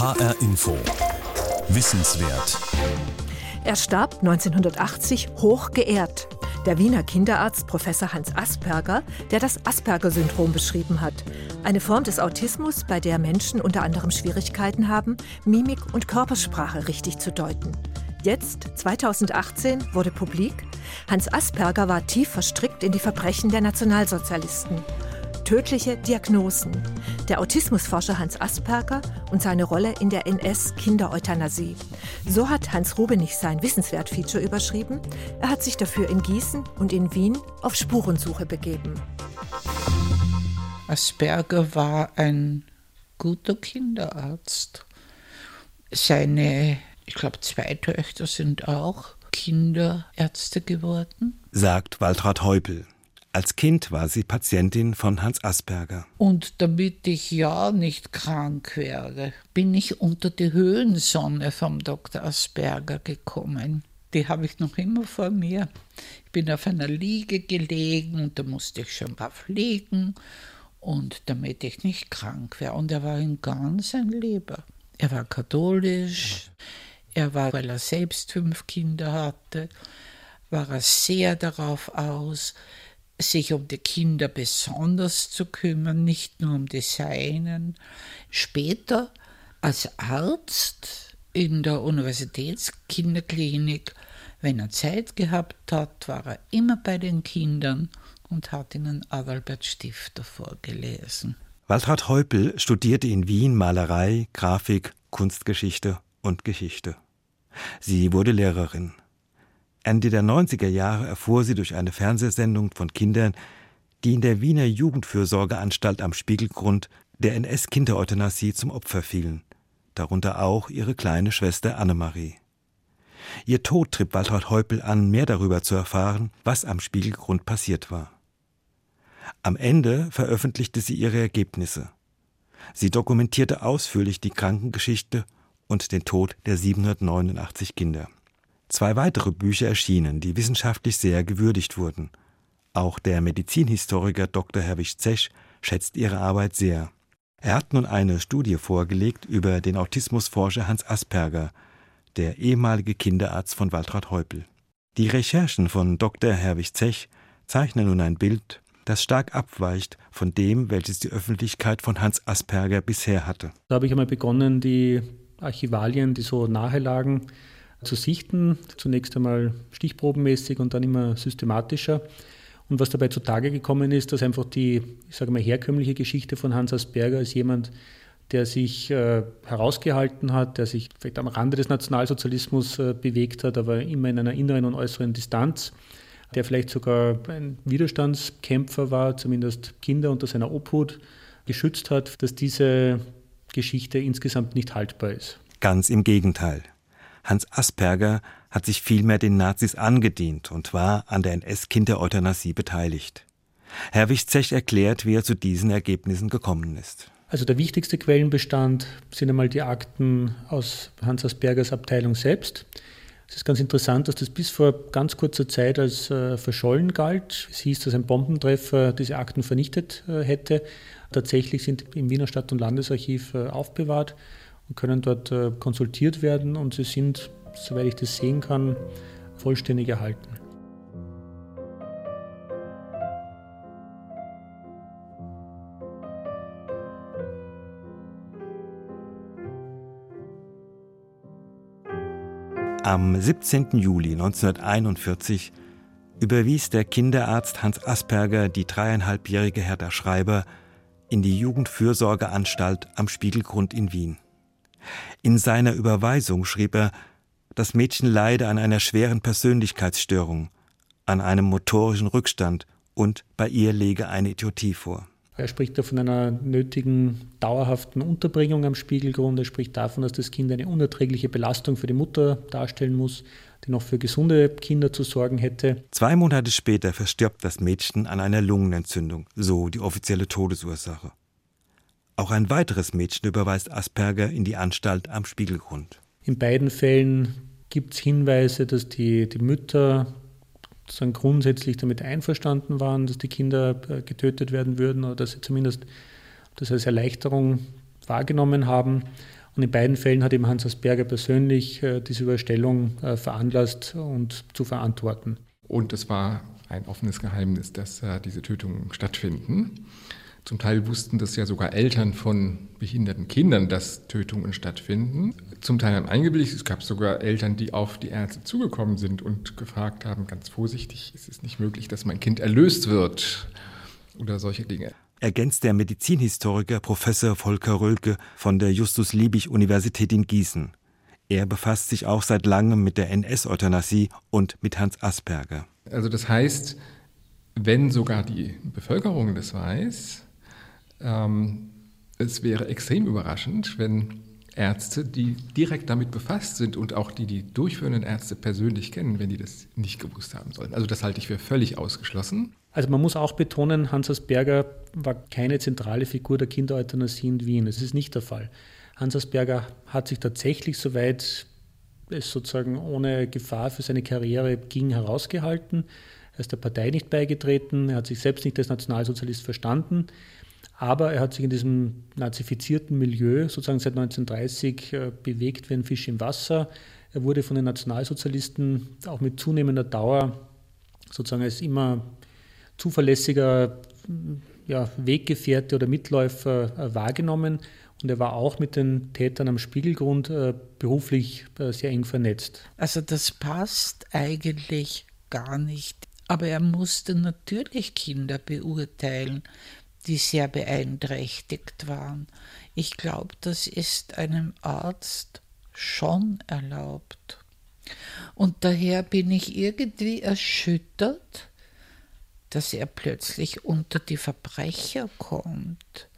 HR Info. Wissenswert. Er starb 1980 hoch geehrt. Der Wiener Kinderarzt Professor Hans Asperger, der das Asperger-Syndrom beschrieben hat. Eine Form des Autismus, bei der Menschen unter anderem Schwierigkeiten haben, Mimik und Körpersprache richtig zu deuten. Jetzt, 2018, wurde publik, Hans Asperger war tief verstrickt in die Verbrechen der Nationalsozialisten. Tödliche Diagnosen. Der Autismusforscher Hans Asperger und seine Rolle in der NS-Kindereuthanasie. So hat Hans Rubenich sein Wissenswert-Feature überschrieben. Er hat sich dafür in Gießen und in Wien auf Spurensuche begeben. Asperger war ein guter Kinderarzt. Seine ich glaube, zwei Töchter sind auch Kinderärzte geworden. Sagt Waltraud Heupel. Als Kind war sie Patientin von Hans Asperger. Und damit ich ja nicht krank werde, bin ich unter die Höhensonne vom Dr. Asperger gekommen. Die habe ich noch immer vor mir. Ich bin auf einer Liege gelegen und da musste ich schon drauf liegen und damit ich nicht krank wäre. Und er war ein ganz ein Lieber. Er war katholisch. Er war, weil er selbst fünf Kinder hatte, war er sehr darauf aus, sich um die Kinder besonders zu kümmern, nicht nur um die Seinen. Später als Arzt in der Universitätskinderklinik, wenn er Zeit gehabt hat, war er immer bei den Kindern und hat ihnen Adalbert Stifter vorgelesen. Waltraud Heupel studierte in Wien Malerei, Grafik, Kunstgeschichte und Geschichte. Sie wurde Lehrerin. Ende der 90er Jahre erfuhr sie durch eine Fernsehsendung von Kindern, die in der Wiener Jugendfürsorgeanstalt am Spiegelgrund der NS-Kindereuthanasie zum Opfer fielen, darunter auch ihre kleine Schwester Annemarie. Ihr Tod trieb Waltraud Heupel an, mehr darüber zu erfahren, was am Spiegelgrund passiert war. Am Ende veröffentlichte sie ihre Ergebnisse. Sie dokumentierte ausführlich die Krankengeschichte und den Tod der 789 Kinder. Zwei weitere Bücher erschienen, die wissenschaftlich sehr gewürdigt wurden. Auch der Medizinhistoriker Dr. Herwig Zesch schätzt ihre Arbeit sehr. Er hat nun eine Studie vorgelegt über den Autismusforscher Hans Asperger, der ehemalige Kinderarzt von Waltraud Heupel. Die Recherchen von Dr. Herwig Zech zeichnen nun ein Bild, das stark abweicht von dem, welches die Öffentlichkeit von Hans Asperger bisher hatte. Da habe ich einmal begonnen, die Archivalien, die so nahe lagen, zu sichten. Zunächst einmal stichprobenmäßig und dann immer systematischer. Und was dabei zutage gekommen ist, dass einfach die, ich sage mal, herkömmliche Geschichte von Hans Asperger als jemand, der sich äh, herausgehalten hat, der sich vielleicht am Rande des Nationalsozialismus äh, bewegt hat, aber immer in einer inneren und äußeren Distanz, der vielleicht sogar ein Widerstandskämpfer war, zumindest Kinder unter seiner Obhut geschützt hat, dass diese Geschichte insgesamt nicht haltbar ist. Ganz im Gegenteil. Hans Asperger hat sich vielmehr den Nazis angedient und war an der NS-Kindereuthanasie beteiligt. Herr Wichzech erklärt, wie er zu diesen Ergebnissen gekommen ist. Also der wichtigste Quellenbestand sind einmal die Akten aus Hans Aspergers Abteilung selbst. Es ist ganz interessant, dass das bis vor ganz kurzer Zeit als äh, verschollen galt. Es hieß, dass ein Bombentreffer diese Akten vernichtet äh, hätte. Tatsächlich sind im Wiener Stadt- und Landesarchiv äh, aufbewahrt und können dort äh, konsultiert werden und sie sind, soweit ich das sehen kann, vollständig erhalten. Am 17. Juli 1941 überwies der Kinderarzt Hans Asperger die dreieinhalbjährige Hertha Schreiber in die Jugendfürsorgeanstalt am Spiegelgrund in Wien. In seiner Überweisung schrieb er, das Mädchen leide an einer schweren Persönlichkeitsstörung, an einem motorischen Rückstand und bei ihr lege eine Idiotie vor. Er spricht da von einer nötigen dauerhaften Unterbringung am Spiegelgrund. Er spricht davon, dass das Kind eine unerträgliche Belastung für die Mutter darstellen muss, die noch für gesunde Kinder zu sorgen hätte. Zwei Monate später verstirbt das Mädchen an einer Lungenentzündung, so die offizielle Todesursache. Auch ein weiteres Mädchen überweist Asperger in die Anstalt am Spiegelgrund. In beiden Fällen gibt es Hinweise, dass die, die Mütter sozusagen grundsätzlich damit einverstanden waren, dass die Kinder äh, getötet werden würden oder dass sie zumindest das als Erleichterung wahrgenommen haben. Und in beiden Fällen hat eben Hans Asperger persönlich äh, diese Überstellung äh, veranlasst und zu verantworten. Und es war ein offenes Geheimnis, dass äh, diese Tötungen stattfinden. Zum Teil wussten das ja sogar Eltern von behinderten Kindern, dass Tötungen stattfinden. Zum Teil haben eingebildet, es gab sogar Eltern, die auf die Ärzte zugekommen sind und gefragt haben, ganz vorsichtig, ist es nicht möglich, dass mein Kind erlöst wird oder solche Dinge. Ergänzt der Medizinhistoriker Professor Volker Rölke von der Justus-Liebig-Universität in Gießen. Er befasst sich auch seit langem mit der NS-Euthanasie und mit Hans Asperger. Also das heißt, wenn sogar die Bevölkerung das weiß, ähm, es wäre extrem überraschend, wenn Ärzte, die direkt damit befasst sind und auch die die durchführenden Ärzte persönlich kennen, wenn die das nicht gewusst haben sollen. Also das halte ich für völlig ausgeschlossen. Also man muss auch betonen, Hans Asperger war keine zentrale Figur der Kindereuthanasie in Wien. Das ist nicht der Fall. Hans Asperger hat sich tatsächlich, soweit es sozusagen ohne Gefahr für seine Karriere ging, herausgehalten. Er ist der Partei nicht beigetreten, er hat sich selbst nicht als Nationalsozialist verstanden. Aber er hat sich in diesem nazifizierten Milieu sozusagen seit 1930 äh, bewegt wie ein Fisch im Wasser. Er wurde von den Nationalsozialisten auch mit zunehmender Dauer sozusagen als immer zuverlässiger ja, Weggefährte oder Mitläufer äh, wahrgenommen. Und er war auch mit den Tätern am Spiegelgrund äh, beruflich sehr eng vernetzt. Also das passt eigentlich gar nicht. Aber er musste natürlich Kinder beurteilen die sehr beeinträchtigt waren. Ich glaube, das ist einem Arzt schon erlaubt. Und daher bin ich irgendwie erschüttert, dass er plötzlich unter die Verbrecher kommt.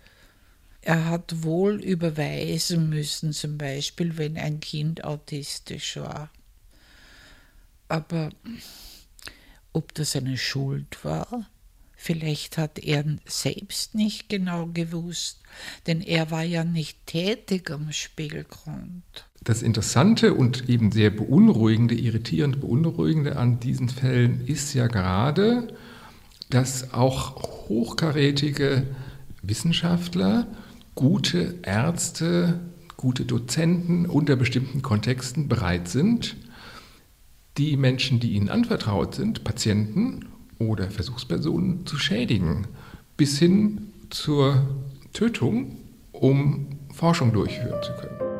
Er hat wohl überweisen müssen, zum Beispiel, wenn ein Kind autistisch war. Aber ob das eine Schuld war? Vielleicht hat er selbst nicht genau gewusst, denn er war ja nicht tätig am Spielgrund. Das Interessante und eben sehr beunruhigende, irritierend beunruhigende an diesen Fällen ist ja gerade, dass auch hochkarätige Wissenschaftler, gute Ärzte, gute Dozenten unter bestimmten Kontexten bereit sind, die Menschen, die ihnen anvertraut sind, Patienten oder Versuchspersonen zu schädigen, bis hin zur Tötung, um Forschung durchführen zu können.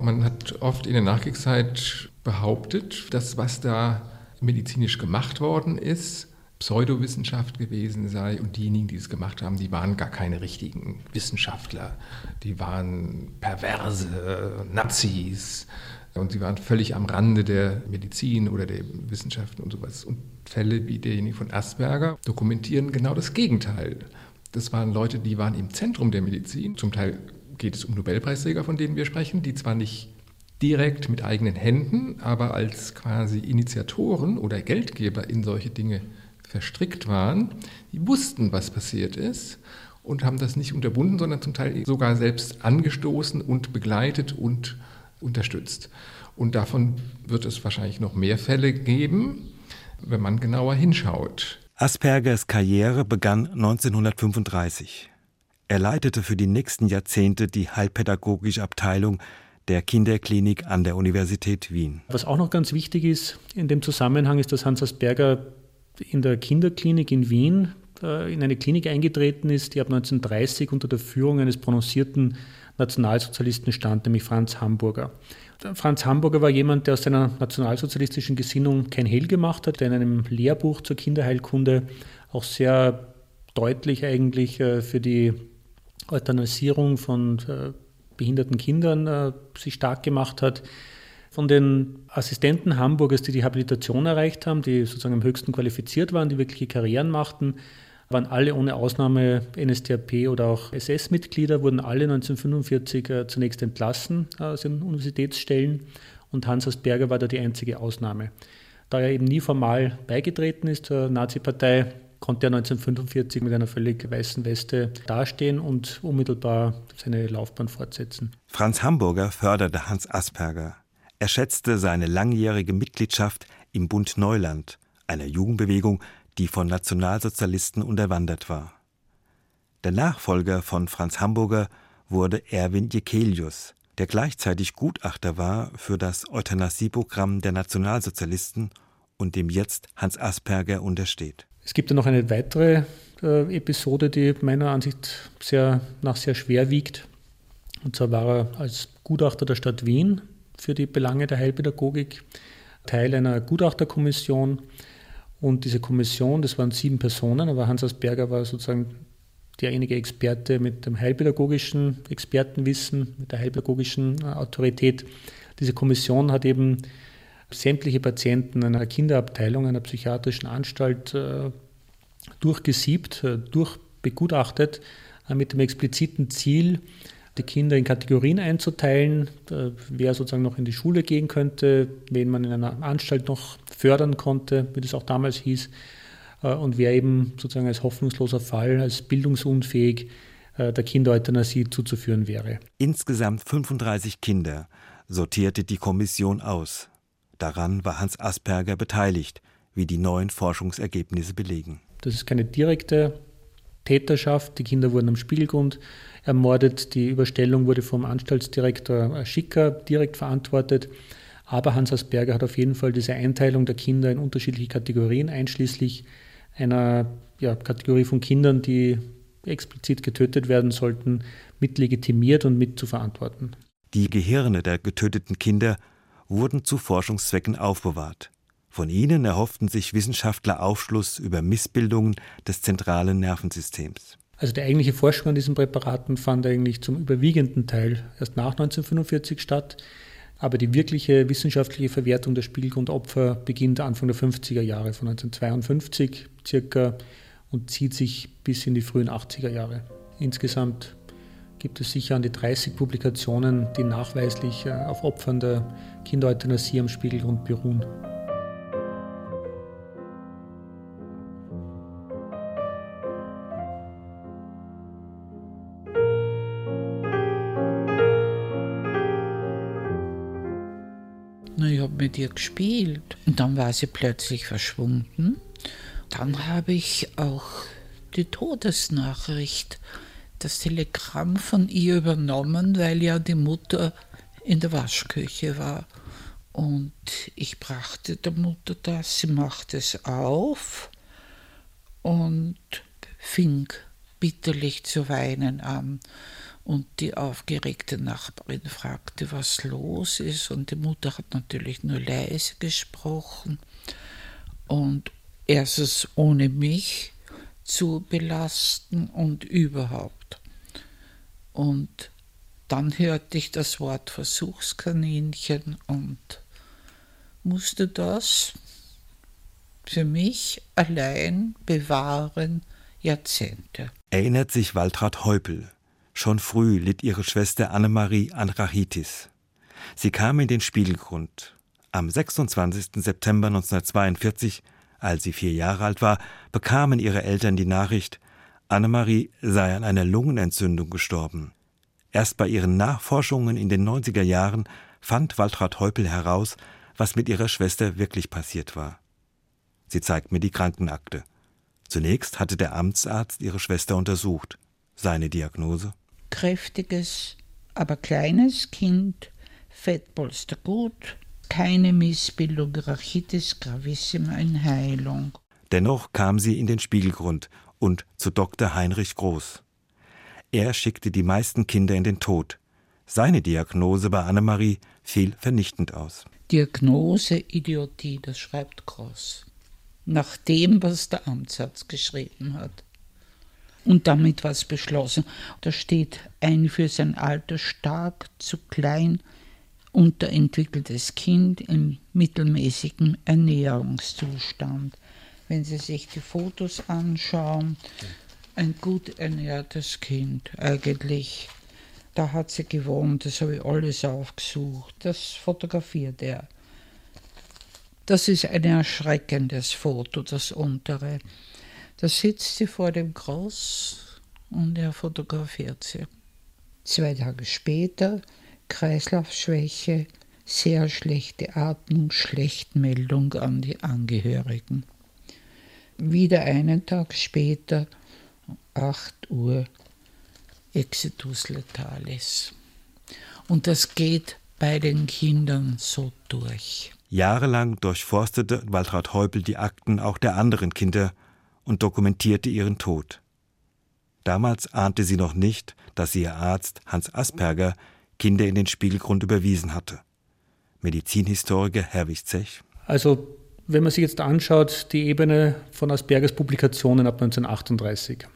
Man hat oft in der Nachkriegszeit behauptet, dass was da medizinisch gemacht worden ist, Pseudowissenschaft gewesen sei und diejenigen, die es gemacht haben, die waren gar keine richtigen Wissenschaftler. Die waren perverse Nazis und sie waren völlig am Rande der Medizin oder der Wissenschaften und sowas. Und Fälle wie derjenige von Asperger dokumentieren genau das Gegenteil. Das waren Leute, die waren im Zentrum der Medizin. Zum Teil geht es um Nobelpreisträger, von denen wir sprechen, die zwar nicht direkt mit eigenen Händen, aber als quasi Initiatoren oder Geldgeber in solche Dinge verstrickt waren, die wussten, was passiert ist und haben das nicht unterbunden, sondern zum Teil sogar selbst angestoßen und begleitet und unterstützt. Und davon wird es wahrscheinlich noch mehr Fälle geben, wenn man genauer hinschaut. Aspergers Karriere begann 1935. Er leitete für die nächsten Jahrzehnte die heilpädagogische Abteilung der Kinderklinik an der Universität Wien. Was auch noch ganz wichtig ist in dem Zusammenhang ist, dass Hans Asperger in der Kinderklinik in Wien äh, in eine Klinik eingetreten ist, die ab 1930 unter der Führung eines prononcierten Nationalsozialisten stand, nämlich Franz Hamburger. Franz Hamburger war jemand, der aus seiner nationalsozialistischen Gesinnung kein Hehl gemacht hat, der in einem Lehrbuch zur Kinderheilkunde auch sehr deutlich eigentlich äh, für die Euthanasierung von äh, behinderten Kindern sich stark gemacht hat. Von den Assistenten Hamburgers, die die Habilitation erreicht haben, die sozusagen am höchsten qualifiziert waren, die wirkliche Karrieren machten, waren alle ohne Ausnahme NSDAP oder auch SS-Mitglieder, wurden alle 1945 äh, zunächst entlassen aus den Universitätsstellen und Hans Asperger war da die einzige Ausnahme. Da er eben nie formal beigetreten ist zur Nazi-Partei, konnte er 1945 mit einer völlig weißen Weste dastehen und unmittelbar seine Laufbahn fortsetzen. Franz Hamburger förderte Hans Asperger. Er schätzte seine langjährige Mitgliedschaft im Bund Neuland, einer Jugendbewegung, die von Nationalsozialisten unterwandert war. Der Nachfolger von Franz Hamburger wurde Erwin Jekelius, der gleichzeitig Gutachter war für das Euthanasieprogramm der Nationalsozialisten und dem jetzt Hans Asperger untersteht. Es gibt ja noch eine weitere äh, Episode, die meiner Ansicht sehr, nach sehr schwer wiegt. Und zwar war er als Gutachter der Stadt Wien für die Belange der Heilpädagogik Teil einer Gutachterkommission. Und diese Kommission, das waren sieben Personen, aber Hans Asperger war sozusagen derjenige Experte mit dem heilpädagogischen Expertenwissen, mit der heilpädagogischen äh, Autorität. Diese Kommission hat eben sämtliche Patienten einer Kinderabteilung, einer psychiatrischen Anstalt äh, durchgesiebt, äh, durchbegutachtet, mit dem expliziten Ziel, die Kinder in Kategorien einzuteilen, wer sozusagen noch in die Schule gehen könnte, wen man in einer Anstalt noch fördern konnte, wie das auch damals hieß, äh, und wer eben sozusagen als hoffnungsloser Fall, als bildungsunfähig äh, der Kindereuthanasie zuzuführen wäre. Insgesamt 35 Kinder sortierte die Kommission aus. Daran war Hans Asperger beteiligt, wie die neuen Forschungsergebnisse belegen. Das ist keine direkte Täterschaft. Die Kinder wurden am Spiegelgrund ermordet. Die Überstellung wurde vom Anstaltsdirektor Schicker direkt verantwortet. Aber Hans Asperger hat auf jeden Fall diese Einteilung der Kinder in unterschiedliche Kategorien, einschließlich einer ja, Kategorie von Kindern, die explizit getötet werden sollten, mit legitimiert und mit zu verantworten. Die Gehirne der getöteten Kinder wurden zu Forschungszwecken aufbewahrt. Von ihnen erhofften sich Wissenschaftler Aufschluss über Missbildungen des zentralen Nervensystems. Also die eigentliche Forschung an diesen Präparaten fand eigentlich zum überwiegenden Teil erst nach 1945 statt. Aber die wirkliche wissenschaftliche Verwertung der Spiegelgrundopfer beginnt Anfang der 50er Jahre, von 1952 circa, und zieht sich bis in die frühen 80er Jahre. Insgesamt gibt es sicher an die 30 Publikationen, die nachweislich äh, auf Opfern der Kindereuthanasie am Spiegelgrund beruhen. Mit ihr gespielt. Und dann war sie plötzlich verschwunden. Dann habe ich auch die Todesnachricht, das Telegramm von ihr übernommen, weil ja die Mutter in der Waschküche war. Und ich brachte der Mutter das, sie machte es auf und fing bitterlich zu weinen an. Und die aufgeregte Nachbarin fragte, was los ist. Und die Mutter hat natürlich nur leise gesprochen. Und erstens ohne mich zu belasten und überhaupt. Und dann hörte ich das Wort Versuchskaninchen und musste das für mich allein bewahren Jahrzehnte. Erinnert sich Waltraud Heupel, Schon früh litt ihre Schwester Annemarie an Rachitis. Sie kam in den Spiegelgrund. Am 26. September 1942, als sie vier Jahre alt war, bekamen ihre Eltern die Nachricht, Annemarie sei an einer Lungenentzündung gestorben. Erst bei ihren Nachforschungen in den 90er Jahren fand Waltraud Heupel heraus, was mit ihrer Schwester wirklich passiert war. Sie zeigt mir die Krankenakte. Zunächst hatte der Amtsarzt ihre Schwester untersucht. Seine Diagnose? Kräftiges, aber kleines Kind, Fettpolster gut, keine Missbildung, Rachitis gravissima in Heilung. Dennoch kam sie in den Spiegelgrund und zu Dr. Heinrich Groß. Er schickte die meisten Kinder in den Tod. Seine Diagnose bei Annemarie fiel vernichtend aus. Diagnose Idiotie, das schreibt Groß. Nach dem, was der Amtsarzt geschrieben hat. Und damit war es beschlossen. Da steht ein für sein Alter stark zu klein unterentwickeltes Kind im mittelmäßigen Ernährungszustand. Wenn Sie sich die Fotos anschauen, ein gut ernährtes Kind eigentlich. Da hat sie gewohnt, das habe ich alles aufgesucht. Das fotografiert er. Das ist ein erschreckendes Foto, das untere. Da sitzt sie vor dem Cross und er fotografiert sie. Zwei Tage später Kreislaufschwäche, sehr schlechte Atmung, Schlechtmeldung an die Angehörigen. Wieder einen Tag später, 8 Uhr, Exitus letalis. Und das geht bei den Kindern so durch. Jahrelang durchforstete Waltraud Häupl die Akten auch der anderen Kinder und dokumentierte ihren Tod. Damals ahnte sie noch nicht, dass ihr Arzt Hans Asperger Kinder in den Spiegelgrund überwiesen hatte. Medizinhistoriker Herwig Zech. Also, wenn man sich jetzt anschaut, die Ebene von Aspergers Publikationen ab 1938,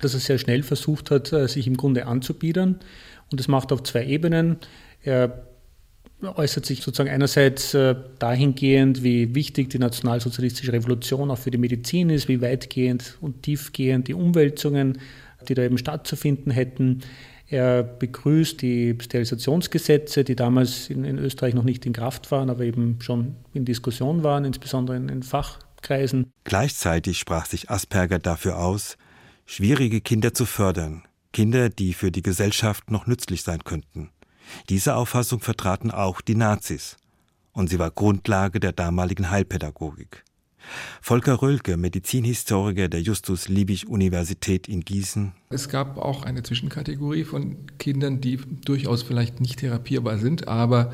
dass er sehr schnell versucht hat, äh, sich im Grunde anzubiedern. Und das macht auf zwei Ebenen. Er äußert sich sozusagen einerseits äh, dahingehend, wie wichtig die nationalsozialistische Revolution auch für die Medizin ist, wie weitgehend und tiefgehend die Umwälzungen, die da eben stattzufinden hätten. Er begrüßt die Sterilisationsgesetze, die damals in, in, Österreich noch nicht in Kraft waren, aber eben schon in Diskussion waren, insbesondere in, in Fachkreisen. Gleichzeitig sprach sich Asperger dafür aus, schwierige Kinder zu fördern, Kinder, die für die Gesellschaft noch nützlich sein könnten. Diese Auffassung vertraten auch die Nazis, und sie war Grundlage der damaligen Heilpädagogik. Volker Rölke, Medizinhistoriker der Justus-Liebig-Universität in Gießen. Es gab auch eine Zwischenkategorie von Kindern, die durchaus vielleicht nicht therapierbar sind, aber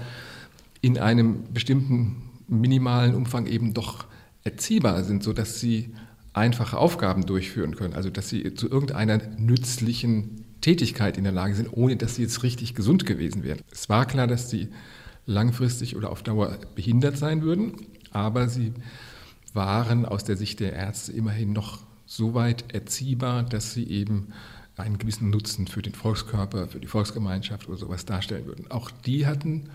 in einem bestimmten minimalen Umfang eben doch erziehbar sind, sodass sie einfache Aufgaben durchführen können, also dass sie zu irgendeiner nützlichen Tätigkeit in der Lage sind, ohne dass sie jetzt richtig gesund gewesen wären. Es war klar, dass sie langfristig oder auf Dauer behindert sein würden, aber sie waren aus der Sicht der Ärzte immerhin noch so weit erziehbar, dass sie eben einen gewissen Nutzen für den Volkskörper, für die Volksgemeinschaft oder sowas darstellen würden. Auch die hatten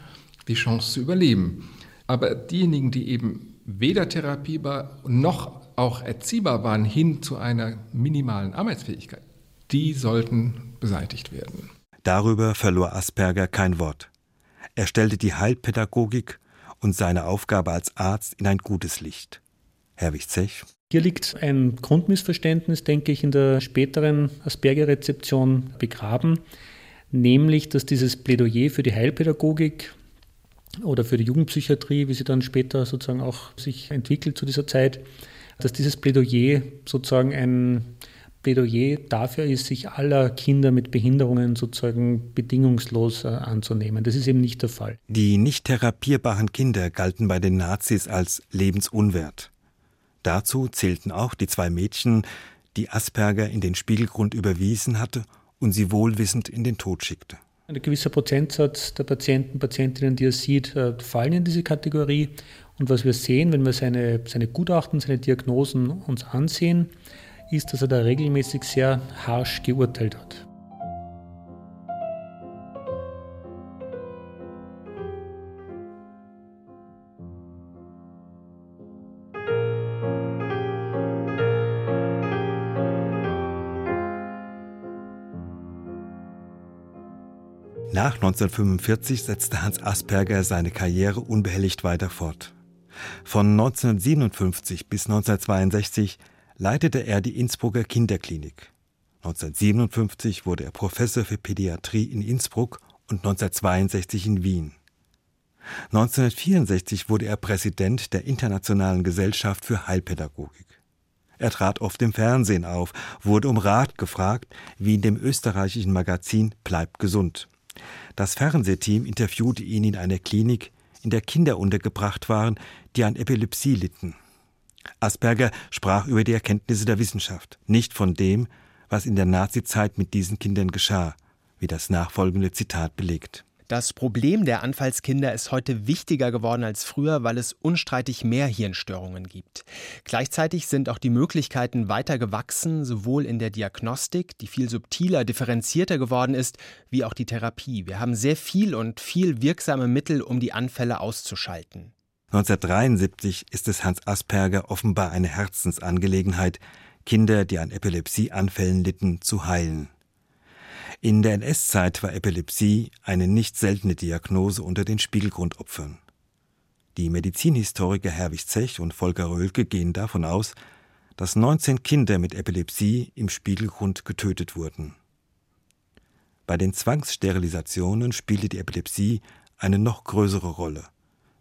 die Chance zu überleben. Aber diejenigen, die eben weder therapierbar noch auch erziehbar waren hin zu einer minimalen Arbeitsfähigkeit, die sollten beseitigt werden. Darüber verlor Asperger kein Wort. Er stellte die Heilpädagogik und seine Aufgabe als Arzt in ein gutes Licht. Herwig Zech. Hier liegt ein Grundmissverständnis, denke ich, in der späteren Asperger-Rezeption begraben, nämlich, dass dieses Plädoyer für die Heilpädagogik oder für die Jugendpsychiatrie, wie sie dann später sozusagen auch sich entwickelt zu dieser Zeit, dass dieses Plädoyer sozusagen ein Plädoyer dafür ist, sich aller Kinder mit Behinderungen sozusagen bedingungslos äh, anzunehmen. Das ist eben nicht der Fall. Die nicht therapierbaren Kinder galten bei den Nazis als lebensunwert. Dazu zählten auch die zwei Mädchen, die Asperger in den Spiegelgrund überwiesen hatte und sie wohlwissend in den Tod schickte. Ein gewisser Prozentsatz der Patienten, Patientinnen, die er sieht, äh, fallen in diese Kategorie. Und was wir sehen, wenn wir seine, seine Gutachten, seine Diagnosen uns ansehen, ist, dass er da regelmäßig sehr harsch geurteilt hat. Nach 1945 setzte Hans Asperger seine Karriere unbehelligt weiter fort. Von 1957 bis 1962 leitete er die Innsbrucker Kinderklinik. 1957 wurde er Professor für Pädiatrie in Innsbruck und 1962 in Wien. 1964 wurde er Präsident der Internationalen Gesellschaft für Heilpädagogik. Er trat oft im Fernsehen auf, wurde um Rat gefragt, wie in dem österreichischen Magazin Bleib gesund. Das Fernsehteam interviewte ihn in einer Klinik, in der Kinder untergebracht waren, die an Epilepsie litten. Asperger sprach über die Erkenntnisse der Wissenschaft, nicht von dem, was in der Nazizeit mit diesen Kindern geschah, wie das nachfolgende Zitat belegt. Das Problem der Anfallskinder ist heute wichtiger geworden als früher, weil es unstreitig mehr Hirnstörungen gibt. Gleichzeitig sind auch die Möglichkeiten weiter gewachsen, sowohl in der Diagnostik, die viel subtiler, differenzierter geworden ist, wie auch die Therapie. Wir haben sehr viel und viel wirksame Mittel, um die Anfälle auszuschalten. 1973 ist es Hans Asperger offenbar eine Herzensangelegenheit, Kinder, die an Epilepsieanfällen litten, zu heilen. In der NS-Zeit war Epilepsie eine nicht seltene Diagnose unter den Spiegelgrundopfern. Die Medizinhistoriker Herwig Zech und Volker Röhlke gehen davon aus, dass 19 Kinder mit Epilepsie im Spiegelgrund getötet wurden. Bei den Zwangssterilisationen spielte die Epilepsie eine noch größere Rolle.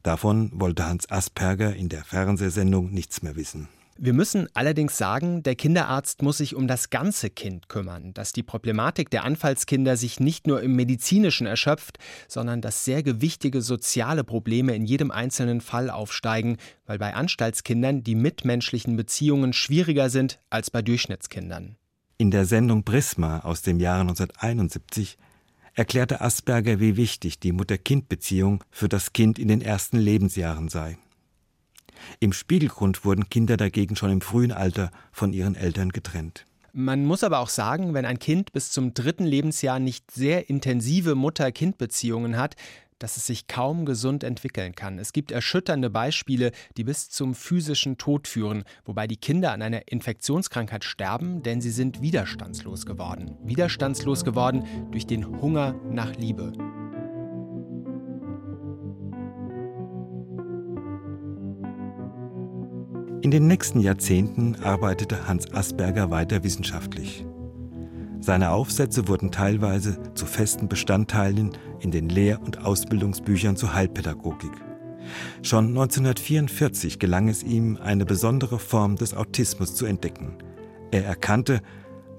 Davon wollte Hans Asperger in der Fernsehsendung nichts mehr wissen. Wir müssen allerdings sagen, der Kinderarzt muss sich um das ganze Kind kümmern, dass die Problematik der Anfallskinder sich nicht nur im medizinischen erschöpft, sondern dass sehr gewichtige soziale Probleme in jedem einzelnen Fall aufsteigen, weil bei Anstaltskindern die mitmenschlichen Beziehungen schwieriger sind als bei Durchschnittskindern. In der Sendung Prisma aus dem Jahre 1971 erklärte Asperger, wie wichtig die Mutter-Kind-Beziehung für das Kind in den ersten Lebensjahren sei. Im Spiegelgrund wurden Kinder dagegen schon im frühen Alter von ihren Eltern getrennt. Man muss aber auch sagen, wenn ein Kind bis zum dritten Lebensjahr nicht sehr intensive Mutter-Kind-Beziehungen hat, dass es sich kaum gesund entwickeln kann. Es gibt erschütternde Beispiele, die bis zum physischen Tod führen, wobei die Kinder an einer Infektionskrankheit sterben, denn sie sind widerstandslos geworden. Widerstandslos geworden durch den Hunger nach Liebe. In den nächsten Jahrzehnten arbeitete Hans Asperger weiter wissenschaftlich. Seine Aufsätze wurden teilweise zu festen Bestandteilen in den Lehr- und Ausbildungsbüchern zur Heilpädagogik. Schon 1944 gelang es ihm, eine besondere Form des Autismus zu entdecken. Er erkannte,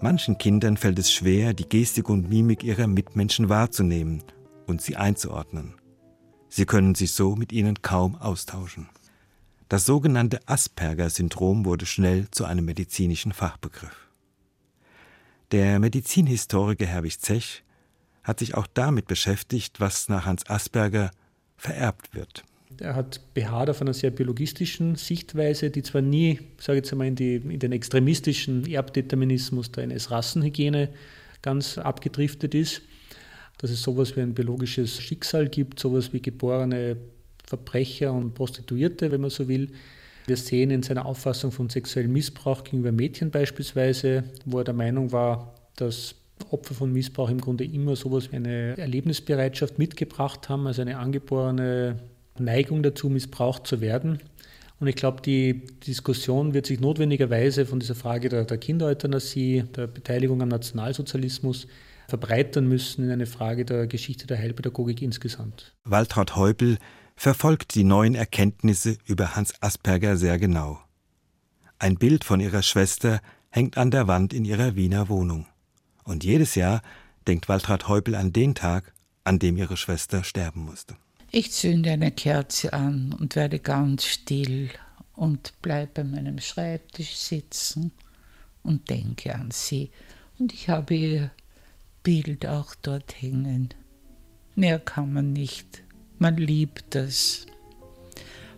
manchen Kindern fällt es schwer, die Gestik und Mimik ihrer Mitmenschen wahrzunehmen und sie einzuordnen. Sie können sich so mit ihnen kaum austauschen. Das sogenannte Asperger-Syndrom wurde schnell zu einem medizinischen Fachbegriff. Der Medizinhistoriker Herwig Zech hat sich auch damit beschäftigt, was nach Hans Asperger vererbt wird. Er hat beharrt auf einer sehr biologistischen Sichtweise, die zwar nie, sage ich jetzt einmal, in, die, in den extremistischen Erbdeterminismus der NS-Rassenhygiene ganz abgedriftet ist, dass es sowas wie ein biologisches Schicksal gibt, sowas wie geborene Verbrecher und Prostituierte, wenn man so will. Wir sehen in seiner Auffassung von sexuellem Missbrauch gegenüber Mädchen beispielsweise, wo er der Meinung war, dass Opfer von Missbrauch im Grunde immer sowas wie eine Erlebnisbereitschaft mitgebracht haben, also eine angeborene Neigung dazu, missbraucht zu werden. Und ich glaube, die Diskussion wird sich notwendigerweise von dieser Frage der, der Kindereuthanasie, der Beteiligung am Nationalsozialismus verbreitern müssen in eine Frage der Geschichte der Heilpädagogik insgesamt. Waltraud Heupel verfolgt die neuen Erkenntnisse über Hans Asperger sehr genau. Ein Bild von ihrer Schwester hängt an der Wand in ihrer Wiener Wohnung. Und jedes Jahr denkt Waltraud Heupel an den Tag, an dem ihre Schwester sterben musste. Ich zünde eine Kerze an und werde ganz still und bleibe bei meinem Schreibtisch sitzen und denke an sie. Und ich habe ihr Bild auch dort hängen. Mehr kann man nicht man liebt es,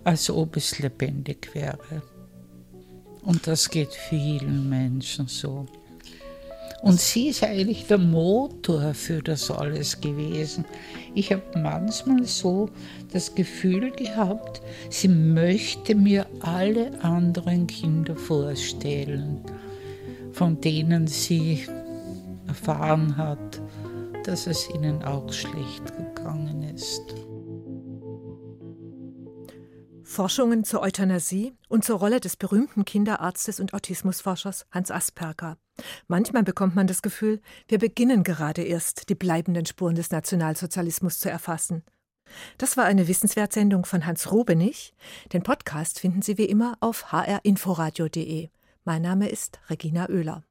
als ob es lebendig wäre. Und das geht vielen Menschen so. Und sie ist eigentlich der Motor für das alles gewesen. Ich habe manchmal so das Gefühl gehabt, sie möchte mir alle anderen Kinder vorstellen, von denen sie erfahren hat, dass es ihnen auch schlecht gegangen ist. Forschungen zur Euthanasie und zur Rolle des berühmten Kinderarztes und Autismusforschers Hans Asperger. Manchmal bekommt man das Gefühl, wir beginnen gerade erst, die bleibenden Spuren des Nationalsozialismus zu erfassen. Das war eine Wissenswertsendung von Hans Rubenich. Den Podcast finden Sie wie immer auf hrinforadio.de. Mein Name ist Regina Oehler.